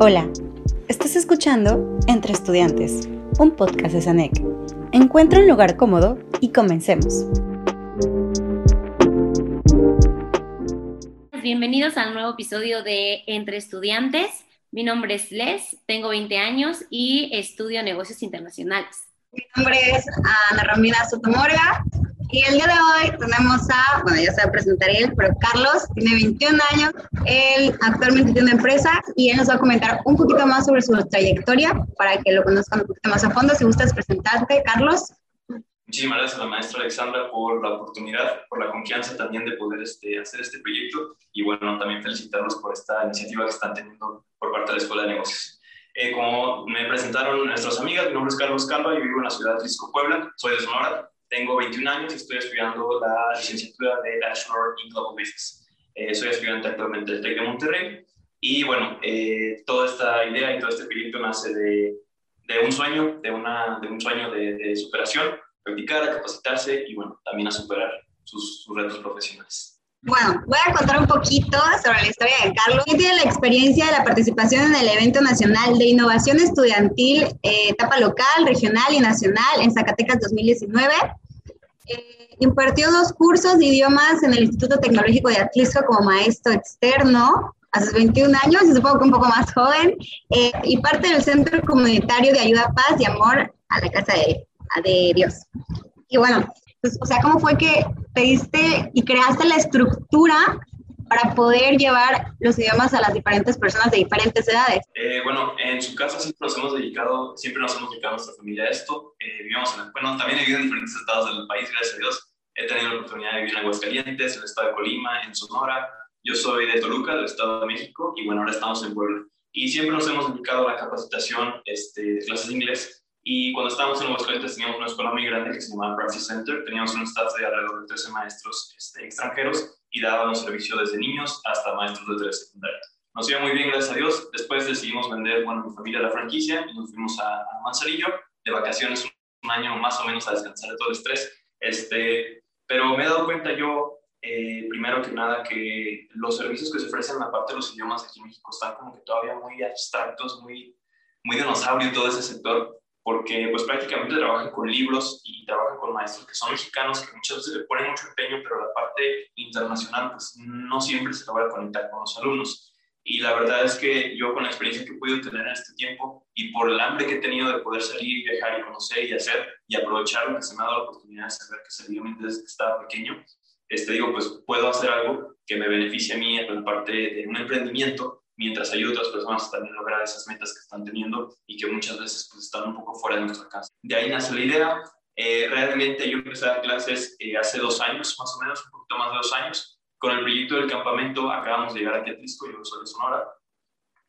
Hola, estás escuchando Entre Estudiantes, un podcast de SANEC. Encuentra un lugar cómodo y comencemos. Bienvenidos al nuevo episodio de Entre Estudiantes. Mi nombre es Les, tengo 20 años y estudio negocios internacionales. Mi nombre es Ana Romina Sotomorga y el día de hoy tenemos a, bueno, ya se presentaré él, pero Carlos tiene 21 años, él actualmente tiene una empresa y él nos va a comentar un poquito más sobre su trayectoria para que lo conozcan un poquito más a fondo. Si gustas presentarte, Carlos. Muchísimas gracias a la maestra Alexandra por la oportunidad, por la confianza también de poder este, hacer este proyecto y bueno, también felicitarlos por esta iniciativa que están teniendo por parte de la Escuela de Negocios. Eh, como me presentaron nuestras amigas, mi nombre es Carlos Calva y vivo en la ciudad de Jalisco, Puebla, soy de Sonora tengo 21 años y estoy estudiando la licenciatura de Bachelor in Global Business. Eh, soy estudiante actualmente del TEC de Monterrey y bueno, eh, toda esta idea y todo este proyecto nace de, un sueño, de, un sueño de, de, superación, practicar, capacitarse y bueno, también a superar sus retos profesionales. Bueno, voy a contar un poquito sobre la historia de Carlos. Él tiene la experiencia de la participación en el evento nacional de innovación estudiantil, eh, etapa local, regional y nacional en Zacatecas 2019. Eh, impartió dos cursos de idiomas en el Instituto Tecnológico de Atlisco como maestro externo a sus 21 años, y supongo que un poco más joven, eh, y parte del Centro Comunitario de Ayuda, Paz y Amor a la Casa de, de Dios. Y bueno, pues, o sea, ¿cómo fue que pediste y creaste la estructura para poder llevar los idiomas a las diferentes personas de diferentes edades? Eh, bueno, en su casa siempre nos hemos dedicado, siempre nos hemos dedicado a nuestra familia a esto. Eh, vivimos en, bueno, también he vivido en diferentes estados del país, gracias a Dios. He tenido la oportunidad de vivir en Aguascalientes, en el estado de Colima, en Sonora. Yo soy de Toluca, del estado de México, y bueno, ahora estamos en Puebla. Y siempre nos hemos dedicado a la capacitación este, de clases de inglés y cuando estábamos en Aguascalientes teníamos una escuela muy grande que se llamaba Practice Center. Teníamos un staff de alrededor de 13 maestros este, extranjeros y dábamos servicio desde niños hasta maestros de telesecundaria. Nos iba muy bien, gracias a Dios. Después decidimos vender, bueno, mi familia la franquicia y nos fuimos a, a Manzanillo de vacaciones un año más o menos a descansar de todo el estrés. Este, pero me he dado cuenta yo, eh, primero que nada, que los servicios que se ofrecen, aparte de los idiomas aquí en México, están como que todavía muy abstractos, muy, muy dinosaurio todo ese sector porque pues prácticamente trabajan con libros y trabajan con maestros que son mexicanos, que muchas veces le ponen mucho empeño, pero la parte internacional pues no siempre se logra conectar con los alumnos. Y la verdad es que yo con la experiencia que he podido tener en este tiempo y por el hambre que he tenido de poder salir, viajar y conocer y hacer y aprovechar lo que se me ha dado la oportunidad de saber que se mi desde que estaba pequeño, este, digo, pues puedo hacer algo que me beneficie a mí en parte de un emprendimiento mientras ayuda a otras personas a también lograr esas metas que están teniendo y que muchas veces pues, están un poco fuera de nuestra casa. De ahí nace la idea. Eh, realmente yo empecé a dar clases eh, hace dos años, más o menos, un poquito más de dos años. Con el proyecto del campamento acabamos de llegar aquí a Trisco, yo soy de Sonora,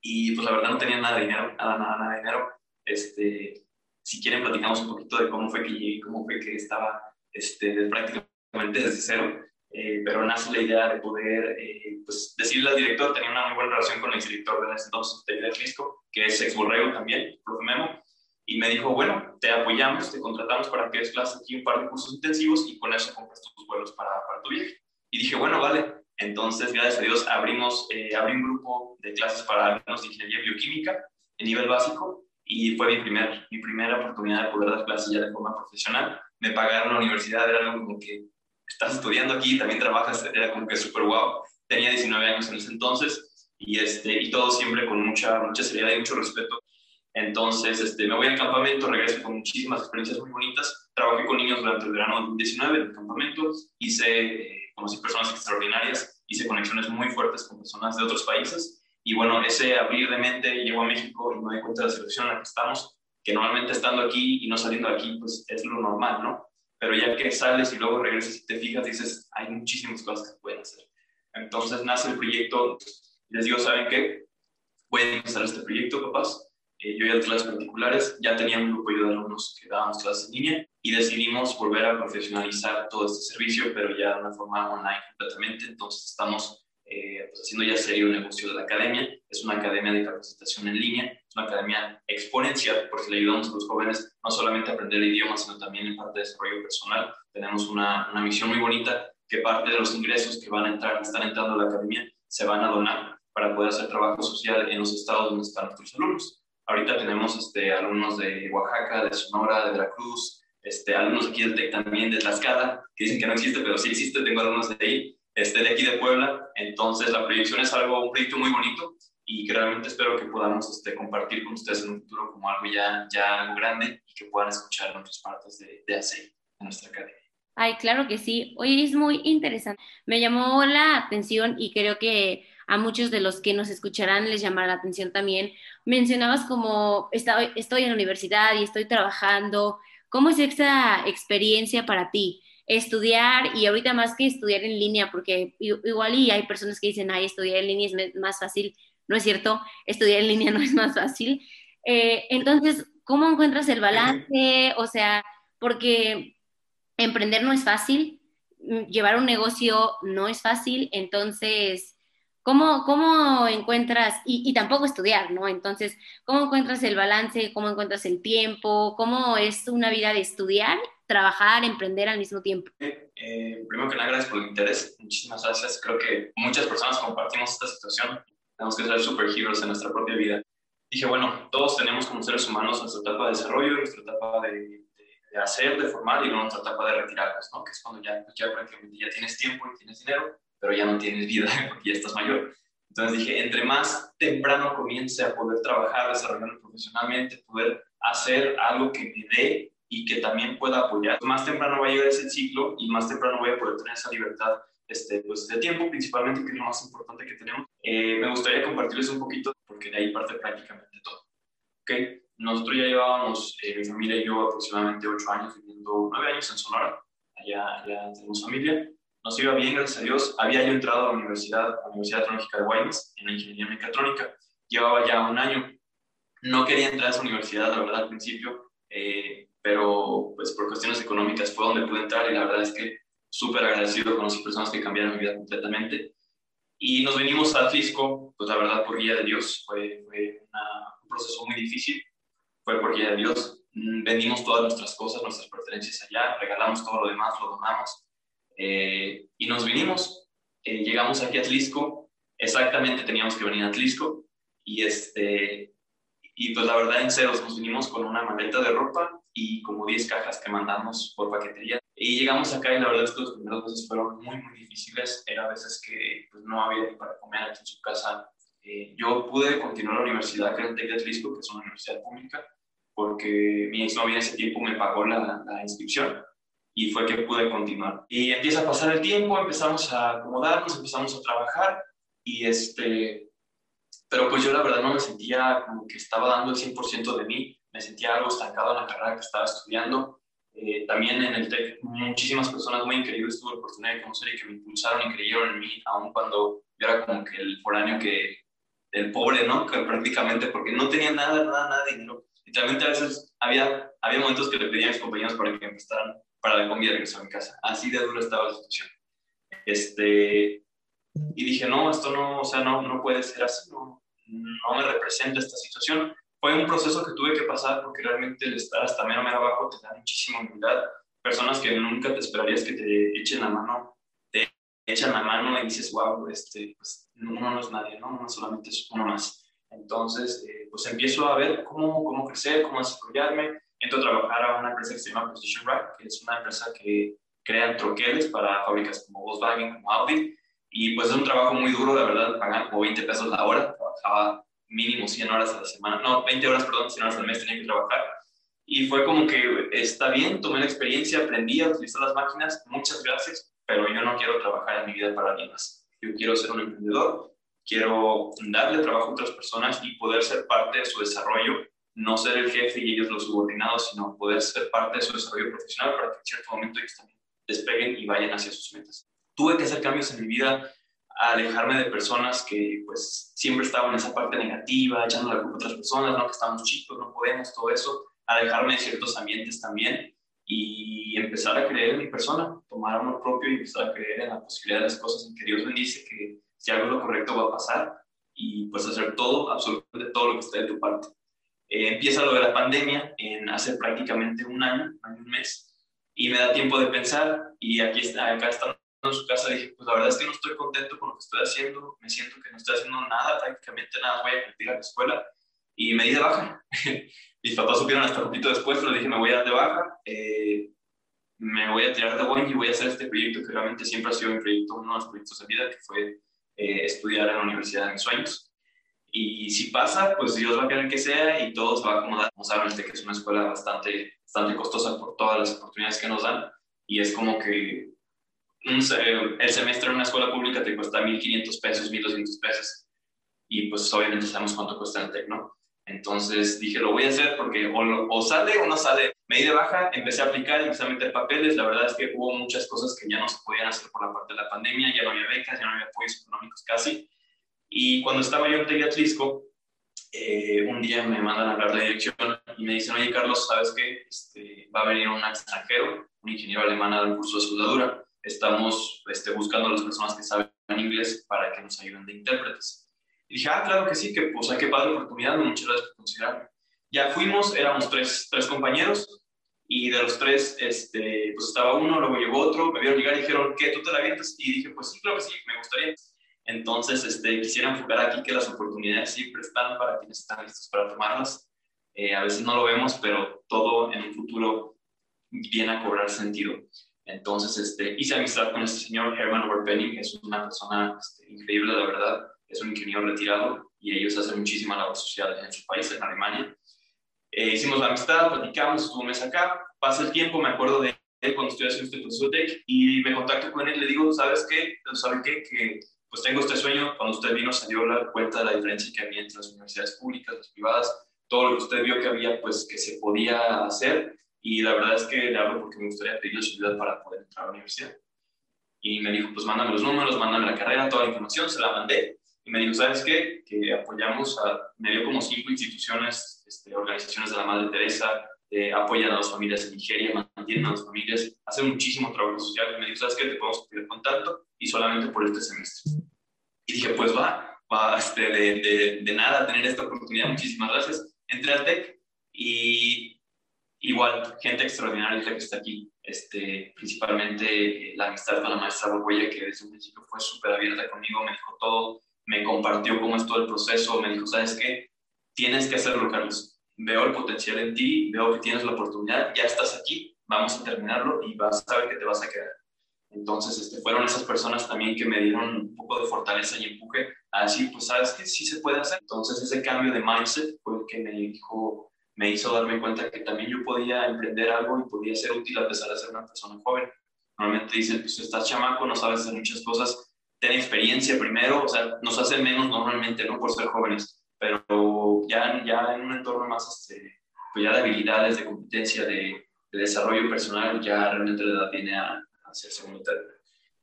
y pues la verdad no tenía nada de dinero, nada, nada, nada de dinero. Este, si quieren platicamos un poquito de cómo fue que llegué, cómo fue que estaba este, prácticamente desde cero. Eh, pero nace la idea de poder eh, pues, decirle al director, tenía una muy buena relación con el director de ese entonces de Risco, que es ex Borrego también, profe Memo, y me dijo, bueno, te apoyamos, te contratamos para que des clases aquí un par de cursos intensivos y con eso compras tus vuelos para, para tu viaje. Y dije, bueno, vale. Entonces, gracias a Dios, abrimos, eh, abrí un grupo de clases para alumnos de ingeniería bioquímica en nivel básico y fue mi, primer, mi primera oportunidad de poder dar clases ya de forma profesional. Me pagaron la universidad, era algo como que estás estudiando aquí, también trabajas, era como que súper guau. Tenía 19 años en ese entonces y, este, y todo siempre con mucha, mucha seriedad y mucho respeto. Entonces, este, me voy al campamento, regreso con muchísimas experiencias muy bonitas. Trabajé con niños durante el verano 2019 en el campamento, hice, eh, conocí personas extraordinarias, hice conexiones muy fuertes con personas de otros países. Y bueno, ese abrir de mente, llego a México y me doy cuenta de la situación en la que estamos, que normalmente estando aquí y no saliendo de aquí, pues es lo normal, ¿no? Pero ya que sales y luego regresas y te fijas, dices, hay muchísimas cosas que pueden hacer. Entonces nace el proyecto, les digo, ¿saben qué? Voy a empezar este proyecto, papás. Eh, yo ya clases particulares, ya tenía un grupo de alumnos que dábamos clases en línea y decidimos volver a profesionalizar todo este servicio, pero ya de una forma online completamente. Entonces estamos eh, pues haciendo ya serio un negocio de la academia. Es una academia de capacitación en línea, es una academia exponencial porque le ayudamos a los jóvenes no solamente a aprender idiomas, sino también en parte de desarrollo personal. Tenemos una, una misión muy bonita que parte de los ingresos que van a entrar, están entrando a la academia, se van a donar para poder hacer trabajo social en los estados donde están nuestros alumnos. Ahorita tenemos este, alumnos de Oaxaca, de Sonora, de Veracruz, este, alumnos aquí del también, de Tlaxcala, que dicen que no existe, pero sí existe, tengo alumnos de ahí, este, de aquí de Puebla. Entonces, la proyección es algo, un proyecto muy bonito y que realmente espero que podamos este, compartir con ustedes en un futuro como algo ya, ya algo grande y que puedan escuchar en otras partes de, de ACI, de nuestra academia. Ay, claro que sí. Hoy es muy interesante. Me llamó la atención y creo que a muchos de los que nos escucharán les llamará la atención también. Mencionabas como estoy, en la universidad y estoy trabajando. ¿Cómo es esta experiencia para ti? Estudiar y ahorita más que estudiar en línea, porque igual y hay personas que dicen, ay, estudiar en línea es más fácil. No es cierto, estudiar en línea no es más fácil. Eh, entonces, ¿cómo encuentras el balance? O sea, porque emprender no es fácil, mm, llevar un negocio no es fácil, entonces, ¿cómo, cómo encuentras, y, tampoco estudiar, ¿no? Entonces, ¿cómo encuentras el balance? ¿Cómo encuentras el tiempo? ¿Cómo es una vida de estudiar, trabajar, emprender al mismo tiempo? Eh, primero que nada, gracias por el interés. Muchísimas gracias. Creo que muchas personas compartimos esta situación. Tenemos que ser superheroes en nuestra propia vida. Dije, bueno, todos tenemos como seres humanos nuestra etapa de desarrollo, nuestra etapa de de hacer, de formar y luego otra etapa de retirarlos, ¿no? Que es cuando ya, pues ya prácticamente ya tienes tiempo y tienes dinero, pero ya no tienes vida porque ya estás mayor. Entonces dije, entre más temprano comience a poder trabajar, desarrollarme profesionalmente, poder hacer algo que me dé y que también pueda apoyar, más temprano va a llegar ese ciclo y más temprano voy a poder tener esa libertad este, pues, de tiempo, principalmente, que es lo más importante que tenemos. Eh, me gustaría compartirles un poquito, porque de ahí parte prácticamente todo. ¿Okay? Nosotros ya llevábamos, eh, mi familia y yo, aproximadamente ocho años viviendo, nueve años en Sonora, allá, allá tenemos familia. Nos iba bien, gracias a Dios. Había yo entrado a la universidad, a la Universidad Tecnológica de Guaymas, en la ingeniería mecatrónica. Llevaba ya un año. No quería entrar a esa universidad, la verdad, al principio, eh, pero pues por cuestiones económicas fue donde pude entrar y la verdad es que súper agradecido, con las personas que cambiaron mi vida completamente. Y nos venimos a Atlisco, pues la verdad, por guía de Dios. Fue, fue un proceso muy difícil fue por guía de Dios. Mm, vendimos todas nuestras cosas, nuestras pertenencias allá, regalamos todo lo demás, lo donamos eh, y nos vinimos. Eh, llegamos aquí a Atlisco, exactamente teníamos que venir a Atlisco y, este, y pues la verdad en ceros nos vinimos con una maleta de ropa y como 10 cajas que mandamos por paquetería. Y llegamos acá y la verdad es que los primeros meses fueron muy, muy difíciles. Era veces que pues, no había ni para comer aquí en su casa. Eh, yo pude continuar la universidad era el TEC de Atlisco, que es una universidad pública, porque mi exnovia en ese tiempo me pagó la, la, inscripción y fue que pude continuar. Y empieza a pasar el tiempo, empezamos a acomodarnos, empezamos a trabajar y este, pero pues yo la verdad no me sentía como que estaba dando el 100% de mí, me sentía algo estancado en la carrera que estaba estudiando. Eh, también en el TEC muchísimas personas muy increíbles tuve la oportunidad de conocer y que me impulsaron y creyeron en mí, aun cuando yo era como que el foráneo que, el pobre, ¿no? Que prácticamente porque no tenía nada, nada, nada de dinero Literalmente a veces había, había momentos que le pedía a mis compañeros para que me prestaran para la comida y regresar a mi casa. Así de duro estaba la situación. Este, y dije, no, esto no, o sea, no, no puede ser así, no, no me representa esta situación. Fue un proceso que tuve que pasar porque realmente el estar hasta mero, mero abajo te da muchísima humildad. Personas que nunca te esperarías que te echen la mano, te echan la mano y dices, wow, este, pues, uno no es nadie, ¿no? Uno solamente es uno más. Entonces, eh, pues empiezo a ver cómo, cómo crecer, cómo desarrollarme. Entro a trabajar a una empresa que se llama Position Rack, que es una empresa que crea troqueles para fábricas como Volkswagen, como Audi. Y pues es un trabajo muy duro, la verdad, pagan como 20 pesos la hora. Trabajaba mínimo 100 horas a la semana, no, 20 horas, perdón, 100 horas al mes tenía que trabajar. Y fue como que está bien, tomé la experiencia, aprendí a utilizar las máquinas, muchas gracias, pero yo no quiero trabajar en mi vida para alguien más. Yo quiero ser un emprendedor quiero darle trabajo a otras personas y poder ser parte de su desarrollo, no ser el jefe y ellos los subordinados, sino poder ser parte de su desarrollo profesional para que en cierto momento ellos también despeguen y vayan hacia sus metas. Tuve que hacer cambios en mi vida, alejarme de personas que pues siempre estaban en esa parte negativa, echando la culpa a otras personas, no que estamos chicos, no podemos, todo eso, alejarme de ciertos ambientes también y empezar a creer en mi persona, tomar amor propio y empezar a creer en la posibilidad de las cosas en que Dios bendice, que si hago lo correcto va a pasar y pues hacer todo, absolutamente todo lo que esté de tu parte. Eh, empieza lo de la pandemia en hace prácticamente un año, un mes, y me da tiempo de pensar y aquí está, acá están en su casa, dije, pues la verdad es que no estoy contento con lo que estoy haciendo, me siento que no estoy haciendo nada, prácticamente nada, voy a ir a la escuela y me di de baja. Mis papás supieron hasta un poquito después, pero dije, me voy a dar de baja, eh, me voy a tirar de buen y voy a hacer este proyecto que realmente siempre ha sido mi proyecto, uno de los proyectos de vida, que fue eh, estudiar en la universidad de mis sueños. Y si pasa, pues Dios va a querer que sea y todo se va a acomodar. Como saben, que es una escuela bastante, bastante costosa por todas las oportunidades que nos dan y es como que el semestre en una escuela pública te cuesta 1.500 pesos, 1.200 pesos. Y pues obviamente sabemos cuánto cuesta el TEC, ¿no? Entonces dije, lo voy a hacer porque o, sale o no sale. Me di de baja, empecé a aplicar, empecé a meter papeles. La verdad es que hubo muchas cosas que ya no se podían hacer por la parte de la pandemia, ya no había becas, ya no había apoyos económicos casi. Y cuando estaba yo en Tegatlisco, eh, un día me mandan a hablar de dirección y me dicen, oye Carlos, ¿sabes qué? Este, va a venir un extranjero, un ingeniero alemán a dar un curso de soldadura. Estamos este, buscando a las personas que saben inglés para que nos ayuden de intérpretes. Y dije, ah, claro que sí, que pues hay que padre oportunidad, muchas gracias por considerarme. Ya fuimos, éramos tres, tres compañeros y de los tres, este, pues estaba uno, luego llegó otro, me vieron llegar y dijeron, ¿qué? ¿Tú te la avientas? Y dije, pues sí, claro que sí, me gustaría. Entonces, este, quisiera enfocar aquí que las oportunidades siempre están para quienes están listos para tomarlas. Eh, a veces no lo vemos, pero todo en un futuro viene a cobrar sentido. Entonces, este, hice amistad con este señor Herman Overpenning, que es una persona este, increíble, la verdad es un ingeniero retirado y ellos hacen muchísima labor social en su país, en Alemania. Eh, hicimos la amistad, platicamos, estuvo un mes acá, pasa el tiempo, me acuerdo de él cuando estoy haciendo este de tech y me contacto con él le digo, ¿sabes qué? ¿Saben qué? Que pues tengo este sueño, cuando usted vino se dio la cuenta de la diferencia que había entre las universidades públicas, las privadas, todo lo que usted vio que había, pues que se podía hacer y la verdad es que le hablo porque me gustaría pedirle su ayuda para poder entrar a la universidad. Y me dijo, pues mándame los números, mándame la carrera, toda la información, se la mandé y me dijo, ¿sabes qué? Que apoyamos a, me dio como cinco instituciones, este, organizaciones de la Madre Teresa, eh, apoyan a las familias en Nigeria, mantienen a las familias, hacen muchísimo trabajo social. Y me dijo, ¿sabes qué? Te podemos pedir contacto y solamente por este semestre. Y dije, pues va, va este, de, de, de nada tener esta oportunidad, muchísimas gracias. Entré al TEC y igual, gente extraordinaria que está aquí, este, principalmente la amistad con la maestra Borgoya, que desde un principio fue súper abierta conmigo, me dijo todo, me compartió cómo es todo el proceso, me dijo, ¿sabes qué? Tienes que hacerlo, Carlos. Veo el potencial en ti, veo que tienes la oportunidad, ya estás aquí, vamos a terminarlo y vas a saber que te vas a quedar. Entonces, este, fueron esas personas también que me dieron un poco de fortaleza y empuje a decir, pues, ¿sabes qué? Sí se puede hacer. Entonces, ese cambio de mindset fue el que me dijo, me hizo darme cuenta que también yo podía emprender algo y podía ser útil a pesar de ser una persona joven. Normalmente dicen, pues, estás chamaco, no sabes hacer muchas cosas, ten experiencia primero, o sea, nos hace menos normalmente, ¿no? Por ser jóvenes, pero ya, ya en un entorno más, este, pues ya de habilidades, de competencia, de, desarrollo personal, ya realmente la edad viene a, a hacerse voluntario.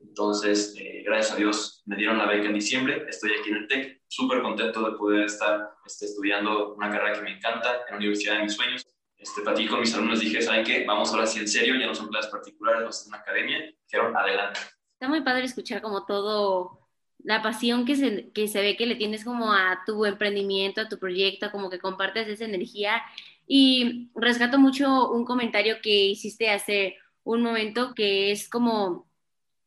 Entonces, eh, gracias a Dios, me dieron la beca en diciembre, estoy aquí en el TEC, súper contento de poder estar este, estudiando una carrera que me encanta en la universidad de mis sueños. Este, ti con mis alumnos, dije, ¿saben qué? Vamos ahora sí en serio, ya no son clases particulares, no es una academia. Dijeron, adelante está muy padre escuchar como todo, la pasión que se, que se ve que le tienes como a tu emprendimiento, a tu proyecto, como que compartes esa energía. Y rescato mucho un comentario que hiciste hace un momento que es como,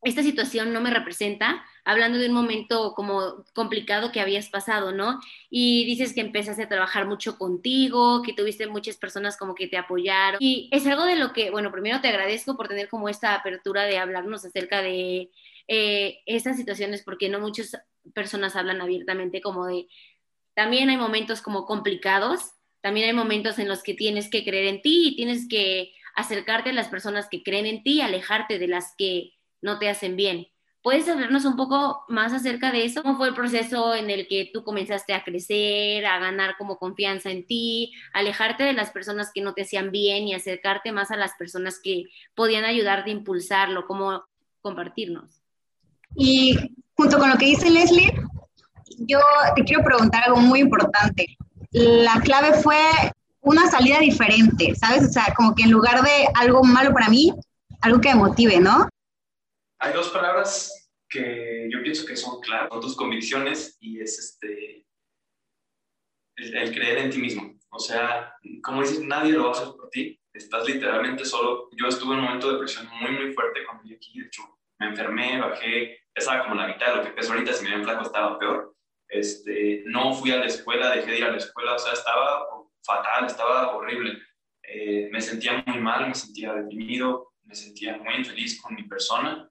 esta situación no me representa, hablando de un momento como complicado que habías pasado, ¿no? Y dices que empezaste a trabajar mucho contigo, que tuviste muchas personas como que te apoyaron. Y es algo de lo que, bueno, primero te agradezco por tener como esta apertura de hablarnos acerca de eh, estas situaciones, porque no muchas personas hablan abiertamente como de, también hay momentos como complicados, también hay momentos en los que tienes que creer en ti y tienes que acercarte a las personas que creen en ti, alejarte de las que no te hacen bien. ¿Puedes hablarnos un poco más acerca de eso? ¿Cómo fue el proceso en el que tú comenzaste a crecer, a ganar como confianza en ti, alejarte de las personas que no te hacían bien y acercarte más a las personas que podían ayudarte a impulsarlo? ¿Cómo compartirnos? Y junto con lo que dice Leslie, yo te quiero preguntar algo muy importante. La clave fue una salida diferente, ¿sabes? O sea, como que en lugar de algo malo para mí, algo que me motive, ¿no? Hay dos palabras que yo pienso que son claras, son tus convicciones y es este, el, creer en ti mismo. O sea, como dices, nadie lo va a hacer por ti. Estás literalmente solo. Yo estuve en un momento de depresión muy, muy fuerte cuando llegué aquí. De hecho, me enfermé, bajé, pesaba como la mitad de lo que peso ahorita, si me ven flaco estaba peor. Este, no fui a la escuela, dejé de ir a la escuela, o sea, estaba fatal, estaba horrible. Eh, me sentía muy mal, me sentía deprimido, me sentía muy infeliz con mi persona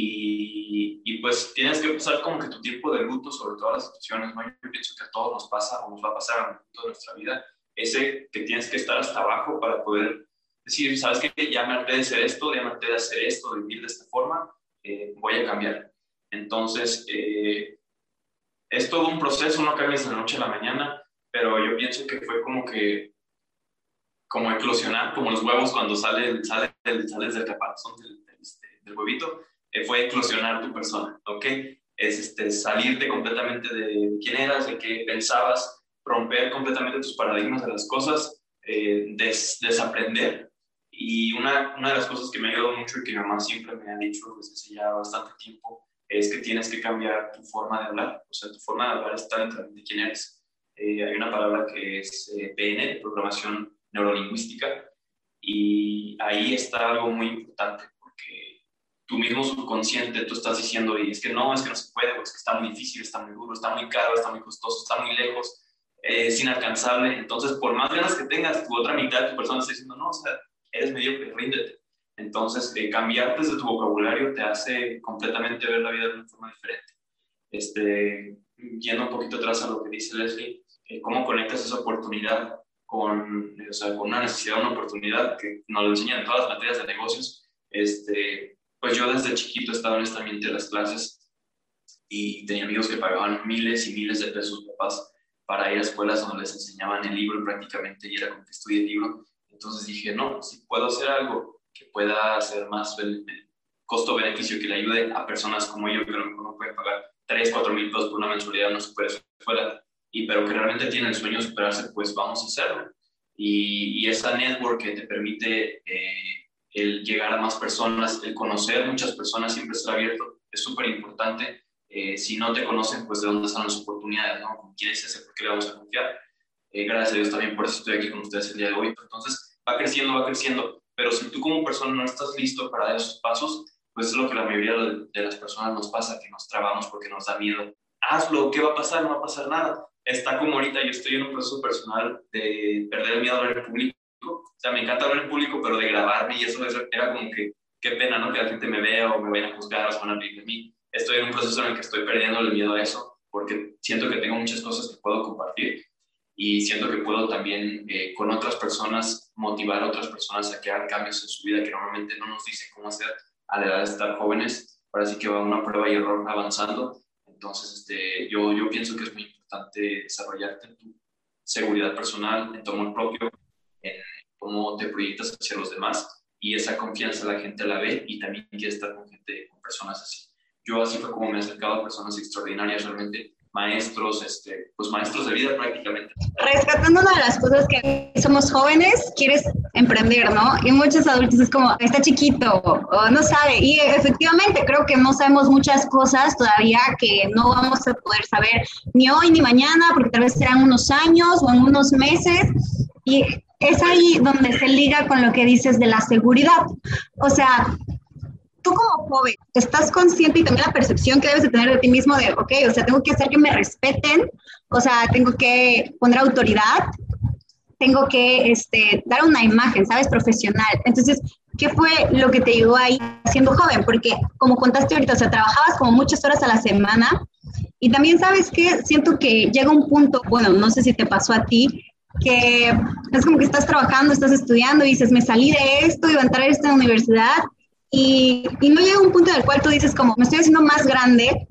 y, y, pues tienes que pasar como que tu tiempo de luto sobre todas las situaciones, ¿no? Yo pienso que a todos nos pasa o nos va a pasar en toda nuestra vida, ese que tienes que estar hasta abajo para poder decir, sabes que ya me harté de hacer esto, ya me harté de hacer esto, de vivir de esta forma, eh, voy a cambiar. Entonces, eh, es todo un proceso, no cambias de la noche a la mañana, pero yo pienso que fue como que, como eclosionar, como los huevos cuando sale, sale, sales del caparazón del, este, del, huevito, eh, fue eclosionar tu persona, ¿ok? Es este, salirte completamente de quién eras, de qué pensabas, romper completamente tus paradigmas de las cosas, eh, desaprender. Y una, una de las cosas que me ha ayudado mucho y que mi mamá siempre me ha dicho desde hace ya bastante tiempo es que tienes que cambiar tu forma de hablar. O sea, tu forma de hablar está dentro de quién eres. Eh, hay una palabra que es eh, PN, programación neurolingüística, y ahí está algo muy importante tú mismo subconsciente, tú estás diciendo, y es que no, es que no se puede, es que está muy difícil, está muy duro, está muy caro, está muy costoso, está muy lejos, es inalcanzable. Entonces, por más ganas que tengas, tu otra mitad de tu persona está diciendo, no, o sea, eres mediocre, ríndete. Entonces, eh, cambiar desde tu vocabulario te hace completamente ver la vida de una forma diferente. Este, yendo un poquito atrás a lo que dice Leslie, eh, ¿cómo conectas esa oportunidad con, o sea, con una necesidad, una oportunidad que nos lo enseñan en todas las materias de negocios? Este, pues yo desde chiquito estaba en este ambiente de las clases y tenía amigos que pagaban miles y miles de pesos papás para ir a escuelas donde les enseñaban el libro prácticamente y era como que estudié el libro. Entonces dije, no, si puedo hacer algo que pueda hacer más costo-beneficio, que le ayude a personas como yo, que no pueden pagar 3, 4 mil pesos por una mensualidad, no se puede escuela, y pero que realmente tienen el sueño de superarse, pues vamos a hacerlo. Y, y esa network que te permite eh, el llegar a más personas, el conocer muchas personas, siempre está abierto, es súper importante. Eh, si no te conocen, pues de dónde están las oportunidades, ¿no? ¿Con quién es ese? ¿Por qué le vamos a confiar? Eh, gracias a Dios también por eso estoy aquí con ustedes el día de hoy. Entonces, va creciendo, va creciendo, pero si tú como persona no estás listo para dar esos pasos, pues es lo que la mayoría de las personas nos pasa, que nos trabamos porque nos da miedo. Hazlo, ¿qué va a pasar? No va a pasar nada. Está como ahorita, yo estoy en un proceso personal de perder el miedo a público. O sea, me encanta hablar en público, pero de grabarme y eso era como que, qué pena, ¿no? Que la gente me vea o me vayan a juzgar o se van a reír de mí estoy en un proceso en el que estoy perdiendo el miedo a eso, porque siento que tengo muchas cosas que puedo compartir y siento que puedo también eh, con otras personas motivar a otras personas a que hagan cambios en su vida que normalmente no nos dicen cómo hacer a la edad de estar jóvenes. Ahora sí que va una prueba y error avanzando. Entonces, este, yo, yo pienso que es muy importante desarrollarte en tu seguridad personal, en tu amor propio, en cómo te proyectas hacia los demás y esa confianza la gente la ve y también quiere estar con gente, con personas así yo así fue como me he acercado a personas extraordinarias, realmente maestros, este, pues maestros de vida prácticamente. Rescatando una de las cosas que somos jóvenes, quieres emprender, ¿no? Y muchos adultos es como, está chiquito o no sabe. Y efectivamente creo que no sabemos muchas cosas todavía que no vamos a poder saber ni hoy ni mañana, porque tal vez serán unos años o en unos meses. Y es ahí donde se liga con lo que dices de la seguridad. O sea, tú como joven, ¿estás consciente y también la percepción que debes de tener de ti mismo de, ok, o sea, tengo que hacer que me respeten, o sea, tengo que poner autoridad, tengo que este, dar una imagen, ¿sabes? Profesional. Entonces, ¿qué fue lo que te ayudó ahí siendo joven? Porque como contaste ahorita, o sea, trabajabas como muchas horas a la semana y también sabes que siento que llega un punto, bueno, no sé si te pasó a ti, que es como que estás trabajando, estás estudiando y dices, me salí de esto, iba a entrar a esta universidad y, y, no llega un punto en el cual tú dices como me estoy haciendo más grande,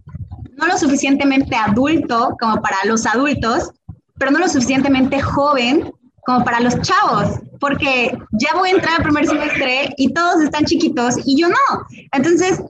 no lo suficientemente adulto como para los adultos, pero no lo suficientemente joven como para los chavos, porque ya voy a entrar al primer semestre y todos están chiquitos y yo no. Entonces,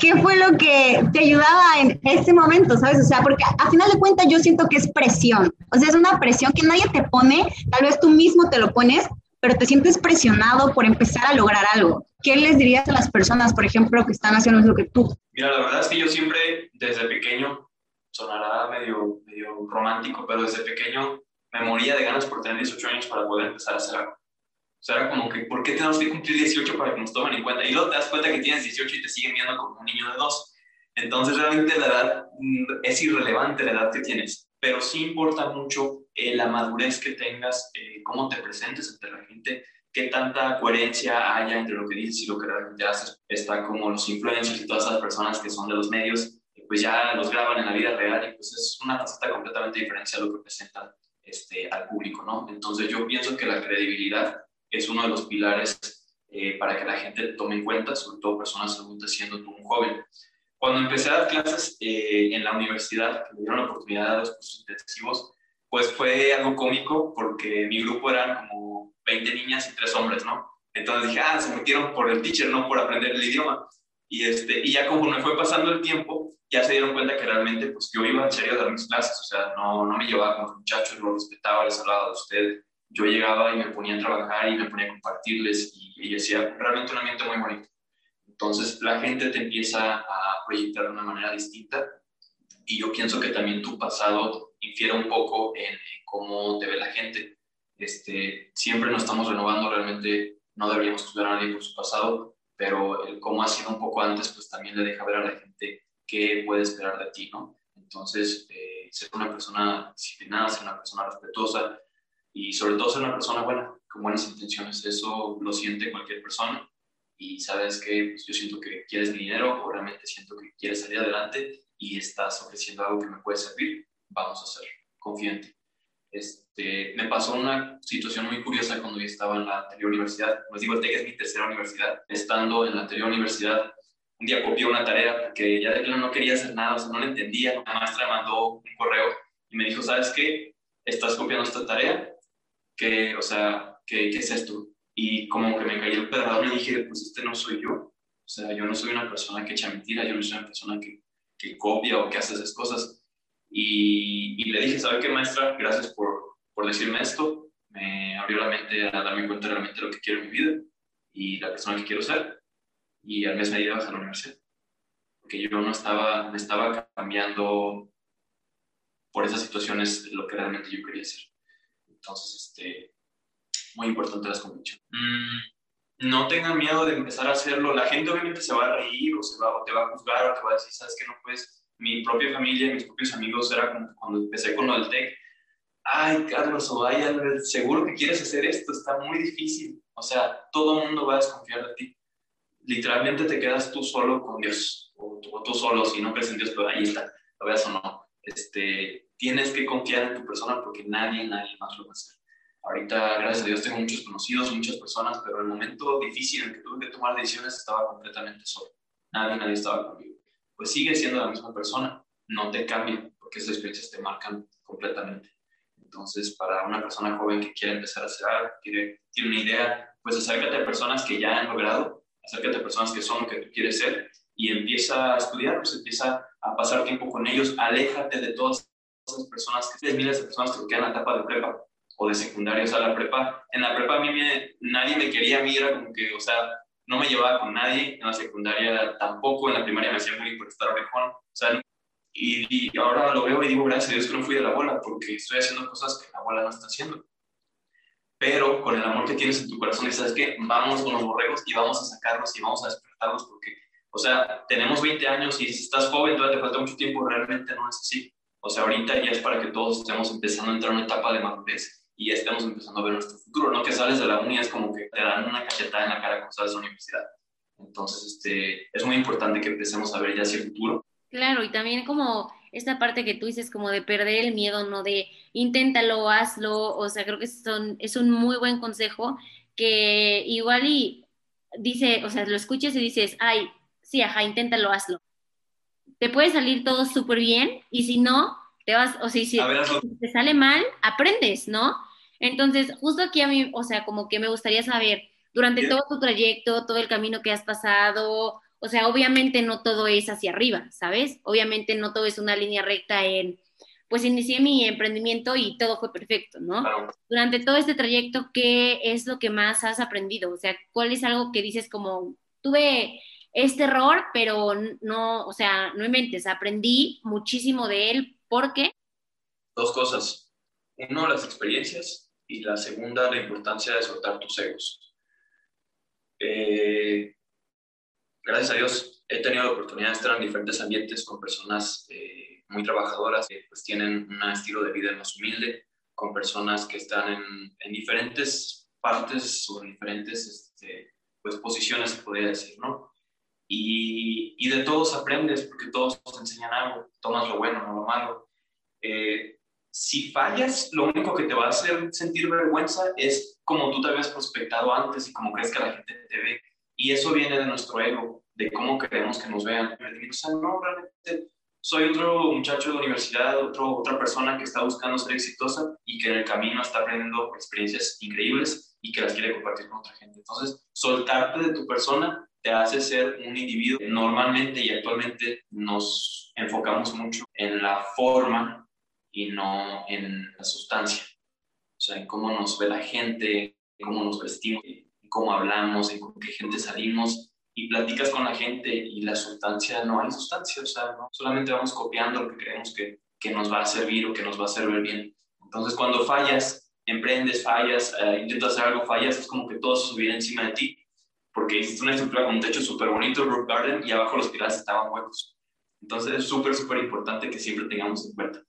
¿qué fue lo que te ayudaba en ese momento, sabes? O sea, porque a final de cuentas yo siento que es presión, o sea, es una presión que nadie te pone, tal vez tú mismo te lo pones, pero te sientes presionado por empezar a lograr algo. ¿Qué les dirías a las personas, por ejemplo, que están haciendo lo que tú? Mira, la verdad es que yo siempre, desde pequeño, sonará medio, medio romántico, pero desde pequeño me moría de ganas por tener 18 años para poder empezar a hacer algo. O sea, era como que, ¿por qué tenemos que cumplir 18 para que nos tomen en cuenta? Y luego te das cuenta que tienes 18 y te siguen viendo como un niño de dos. Entonces, realmente la edad mm, es irrelevante la edad que tienes, pero sí importa mucho eh, la madurez que tengas, eh, cómo te presentes ante la gente, qué tanta coherencia haya entre lo que dices y lo que realmente haces. Está como los influencers y todas esas personas que son de los medios, pues ya los graban en la vida real y pues es una faceta completamente diferente a lo que presentan este, al público, ¿no? Entonces yo pienso que la credibilidad es uno de los pilares eh, para que la gente tome en cuenta, sobre todo personas adultas siendo tú un joven. Cuando empecé a dar clases eh, en la universidad, que me dieron la oportunidad de dar los cursos intensivos, pues fue algo cómico porque mi grupo eran como 20 niñas y 3 hombres, ¿no? Entonces dije, ah, se metieron por el teacher, no por aprender el idioma. Y, este, y ya me fue pasando el tiempo, ya se dieron cuenta que realmente pues yo iba en serio a dar mis clases, o sea, no, no me llevaba con los muchachos, los respetaba, les hablaba de usted. Yo llegaba y me ponía a trabajar y me ponía a compartirles y, y decía, realmente un ambiente muy bonito. Entonces la gente te empieza a proyectar de una manera distinta y yo pienso que también tu pasado infiere un poco en, cómo te ve la gente. Este, siempre nos estamos renovando, realmente no deberíamos juzgar a nadie por su pasado, pero el cómo ha sido un poco antes, pues también le deja ver a la gente qué puede esperar de ti, ¿no? Entonces, eh, ser una persona disciplinada, ser una persona respetuosa y sobre todo ser una persona buena, con buenas intenciones, eso lo siente cualquier persona y sabes que pues, yo siento que quieres mi dinero o realmente siento que quieres salir adelante y estás ofreciendo algo que me puede servir, vamos a hacer, ti. Este, me pasó una situación muy curiosa cuando yo estaba en la anterior universidad. Les digo, el TEC es mi tercera universidad. Estando en la anterior universidad, un día copié una tarea porque ya de plano no quería hacer nada, o sea, no la entendía. La maestra mandó un correo y me dijo, ¿sabes qué? Estás copiando esta tarea, que, o sea, ¿qué, qué es esto? Y como que me cayó el pedradón y dije, pues este no soy yo. O sea, yo no soy una persona que echa mentiras, yo no soy una persona que, que copia o que hace esas cosas. Y, y le dije, ¿sabe qué, maestra? Gracias por, por decirme esto. Me abrió la mente a darme cuenta realmente de lo que quiero en mi vida y la persona que quiero ser. Y al mes me di a la universidad. Porque yo no estaba, me estaba cambiando por esas situaciones lo que realmente yo quería ser. Entonces, este, muy importante las convicciones. Mm, no tengan miedo de empezar a hacerlo. La gente obviamente se va a reír o, se va, o te va a juzgar o te va a decir, sabes que no puedes. Mi propia familia, mis propios amigos, era cuando empecé con lo del TEC. Ay, Carlos, o ay, seguro que quieres hacer esto, está muy difícil. O sea, todo el mundo va a desconfiar de ti. Literalmente te quedas tú solo con Dios, o tú, solo, si no crees en Dios, pero ahí está, lo veas o no. Este, tienes que confiar en tu persona porque nadie, nadie más lo va a hacer. Ahorita, gracias a Dios, tengo muchos conocidos, muchas personas, pero el momento difícil en que tuve que tomar decisiones estaba completamente solo. Nadie, nadie estaba conmigo. Pues sigue siendo la misma persona, no te cambia, porque esas experiencias te marcan completamente. Entonces, para una persona joven que quiere empezar a hacer algo, quiere, tiene una idea, pues acércate a personas que ya han logrado, acércate a personas que son lo que tú quieres ser y empieza a estudiar, pues empieza a pasar tiempo con ellos, aléjate de todas esas personas, que miles de personas que quedan en la etapa de prepa, o de secundaria, o sea, la prepa, en la prepa a mí me, nadie me quería, a mí era como que, o sea, no me llevaba con nadie, en la secundaria tampoco, en la primaria me hacía muy por estar orejón, o sea, y, y, ahora lo veo y digo, gracias a Dios que no fui de la bola, porque estoy haciendo cosas que la bola no está haciendo. Pero con el amor que tienes en tu corazón, y sabes que vamos con los borregos y vamos a sacarlos y vamos a despertarlos, porque, o sea, tenemos 20 años y si estás joven, todavía te falta mucho tiempo, realmente no es así. O sea, ahorita ya es para que todos estemos empezando a entrar en una etapa de madurez y ya estamos empezando a ver nuestro futuro, ¿no? Que sales de la uni es como que te dan una cachetada en la cara cuando sales de la universidad. Entonces, este, es muy importante que empecemos a ver ya hacia el futuro. Claro, y también como esta parte que tú dices como de perder el miedo, ¿no? De inténtalo, hazlo, o sea, creo que son, es un muy buen consejo que igual y dice, o sea, lo escuches y dices, ay, sí, ajá, inténtalo, hazlo. Te puede salir todo súper bien y si no, te vas, o sea, si te sale mal, aprendes, ¿no? Entonces, justo aquí a mí, o sea, como que me gustaría saber, durante todo tu trayecto, todo el camino que has pasado, o sea, obviamente no todo es hacia arriba, ¿sabes? Obviamente no todo es una línea recta en, pues inicié mi emprendimiento y todo fue perfecto, ¿no? Durante todo este trayecto, ¿qué es lo que más has aprendido? O sea, ¿cuál es algo que dices como, tuve este error, pero no, o sea, no inventes, aprendí muchísimo de él, ¿por qué? Dos cosas. Uno, las experiencias y la segunda, la importancia de soltar tus egos. Eh, gracias a Dios he tenido la oportunidad de estar en diferentes ambientes con personas eh, muy trabajadoras que pues tienen un estilo de vida más humilde, con personas que están en, en diferentes partes o en diferentes este, pues, posiciones, podría decir, ¿no? Y, de todos aprendes porque todos te enseñan algo, tomas lo bueno, no lo malo. Eh, si fallas, lo único que te va a hacer sentir vergüenza es como tú te habías prospectado antes y como crees que la gente te ve. Y eso viene de nuestro ego, de cómo queremos que nos vean. O sea, no, realmente soy otro muchacho de universidad, otro, otra persona que está buscando ser exitosa y que en el camino está aprendiendo experiencias increíbles y que las quiere compartir con otra gente. Entonces, soltarte de tu persona te hace ser un individuo. Normalmente y actualmente nos enfocamos mucho en la forma y no en la sustancia. O sea, en cómo nos ve la gente, en cómo nos vestimos, cómo hablamos, en con qué gente salimos y platicas con la gente y la sustancia, no hay sustancia, o sea, solamente vamos copiando lo que creemos que, que, nos va a servir o que nos va a hacer ver bien. Entonces, cuando fallas, emprendes, fallas, uh, intentas hacer algo, fallas, es como que todo se subiera encima de ti, porque hiciste una estructura con un techo súper bonito, roof garden, y abajo los pilares estaban huecos. Entonces, es súper, súper importante que siempre tengamos en cuenta.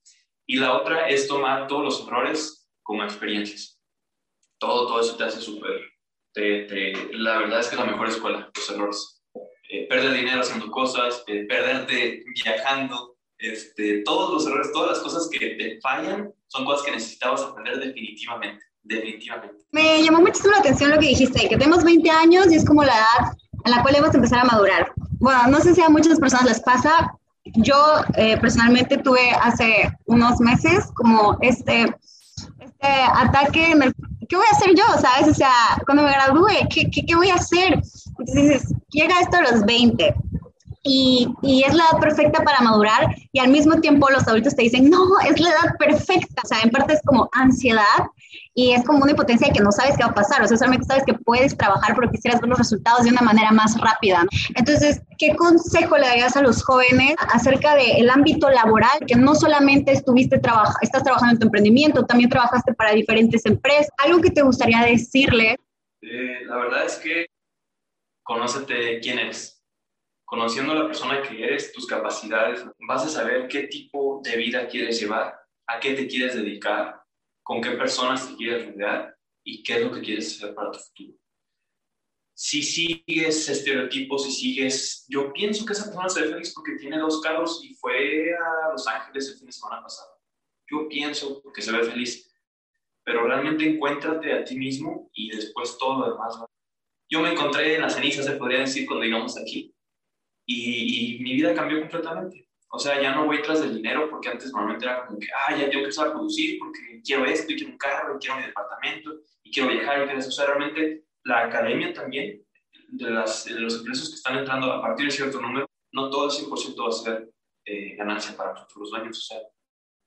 Y la otra es tomar todos los errores como experiencias. Todo, todo eso te hace súper. la verdad es que es la mejor escuela, los errores. Eh, perder dinero haciendo cosas, eh, perderte viajando, este, todos los errores, todas las cosas que te fallan son cosas que necesitabas aprender definitivamente, definitivamente. Me llamó muchísimo la atención lo que dijiste, que tenemos 20 años y es como la edad en la cual debemos empezar a madurar. Bueno, no sé si a muchas personas les pasa, yo eh, personalmente tuve hace unos meses como este, este ataque en el, ¿qué voy a hacer yo? ¿Sabes? O sea, cuando me gradúe, ¿qué, qué, qué voy a hacer? Entonces dices, llega esto a los 20 y, y, es la edad perfecta para madurar y al mismo tiempo los adultos te dicen, no, es la edad perfecta. O sea, en parte es como ansiedad y es como una impotencia de que no sabes qué va a pasar, o sea, solamente sabes que puedes trabajar pero quisieras ver los resultados de una manera más rápida. Entonces, ¿qué consejo le darías a los jóvenes acerca del ámbito laboral, que no solamente estuviste traba estás trabajando en tu emprendimiento, también trabajaste para diferentes empresas? ¿Algo que te gustaría decirle? Eh, la verdad es que conócete quién eres. Conociendo a la persona que eres, tus capacidades, vas a saber qué tipo de vida quieres llevar, a qué te quieres dedicar, con qué personas te quieres rodear y qué es lo que quieres hacer para tu futuro. Si sigues estereotipos, si sigues, yo pienso que esa persona se ve feliz porque tiene dos carros y fue a Los Ángeles el fin de semana pasado. Yo pienso que se ve feliz, pero realmente encuéntrate a ti mismo y después todo lo demás. Yo me encontré en las cenizas, se podría decir, cuando llegamos aquí y, y mi vida cambió completamente o sea, ya no voy tras del dinero porque antes normalmente era como que, ah, ya tengo que empezar a producir porque quiero esto y quiero un carro y quiero mi departamento y quiero viajar y quiero eso. O sea, realmente la academia también, de, las, de los ingresos que están entrando a partir de cierto número, no todo el 100% va a ser eh, ganancia para tus futuros. O sea,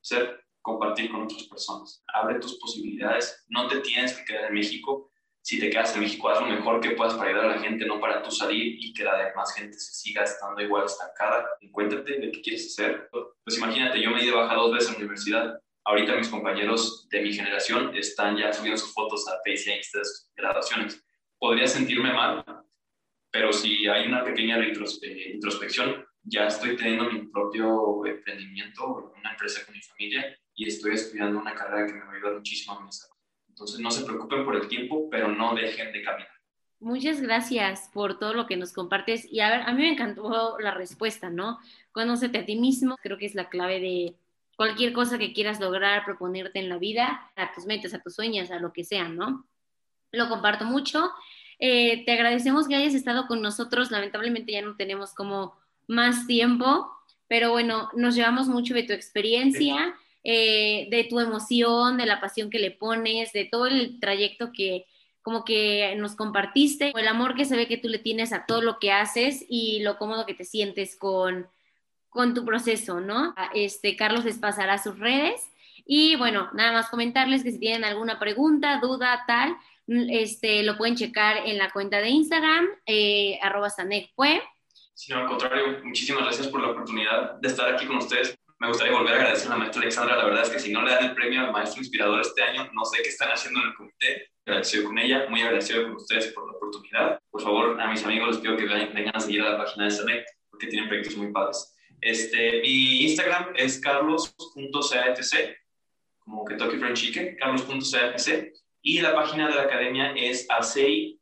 ser compartir con otras personas. Abre tus posibilidades. No te tienes que quedar en México si te quedas en México, haz lo mejor que puedas para ayudar a la gente, no para tú salir y que la demás gente se siga estando igual estancada. Encuéntrate de qué quieres hacer. Pues imagínate, yo me he de bajar dos veces a la universidad. Ahorita mis compañeros de mi generación están ya subiendo sus fotos a Facebook de sus graduaciones. Podría sentirme mal, pero si hay una pequeña eh, introspección, ya estoy teniendo mi propio emprendimiento, una empresa con mi familia y estoy estudiando una carrera que me va a ayudar muchísimo a mi. Entonces no se preocupen por el tiempo, pero no dejen de caminar. Muchas gracias por todo lo que nos compartes. Y a ver, a mí me encantó la respuesta, ¿no? Conócete a ti mismo, creo que es la clave de cualquier cosa que quieras lograr, proponerte en la vida, a tus metas, a tus sueños, a lo que sea, ¿no? Lo comparto mucho. Eh, te agradecemos que hayas estado con nosotros. Lamentablemente ya no tenemos como más tiempo, pero bueno, nos llevamos mucho de tu experiencia. Eh, de tu emoción, de la pasión que le pones, de todo el trayecto que como que nos compartiste, el amor que se ve que tú le tienes a todo lo que haces y lo cómodo que te sientes con, con tu proceso, ¿no? Este, Carlos les pasará sus redes. Y bueno, nada más comentarles que si tienen alguna pregunta, duda, tal, este, lo pueden checar en la cuenta de Instagram, eh, arroba Sino al contrario, muchísimas gracias por la oportunidad de estar aquí con ustedes me gustaría volver a agradecer a la maestra Alexandra. La verdad es que si no le dan el premio al maestro inspirador este año, no sé qué están haciendo en el comité. Agradecido con ella, muy agradecido con ustedes por la oportunidad. Por favor, a mis amigos les pido que vengan a seguir a la página de SANEC porque tienen proyectos muy padres. Este, mi Instagram es carlos.catc, como Kentucky Fried Chicken, carlos.catc, y la página de la academia es ASEI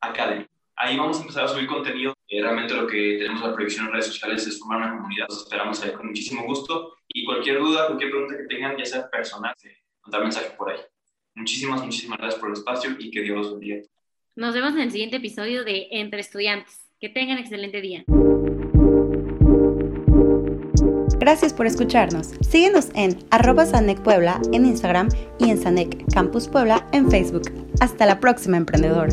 Academy. Ahí vamos a empezar a subir contenido. Eh, realmente lo que tenemos la proyección en redes sociales es formar una comunidad. Los esperamos ahí con muchísimo gusto. Y cualquier duda, cualquier pregunta que tengan, ya sea personal, mandar mensaje por ahí. Muchísimas, muchísimas gracias por el espacio y que Dios los bendiga. Nos vemos en el siguiente episodio de Entre Estudiantes. Que tengan excelente día. Gracias por escucharnos. Síguenos en arroba Sanec Puebla en Instagram y en Sanec Campus Puebla en Facebook. Hasta la próxima, emprendedor.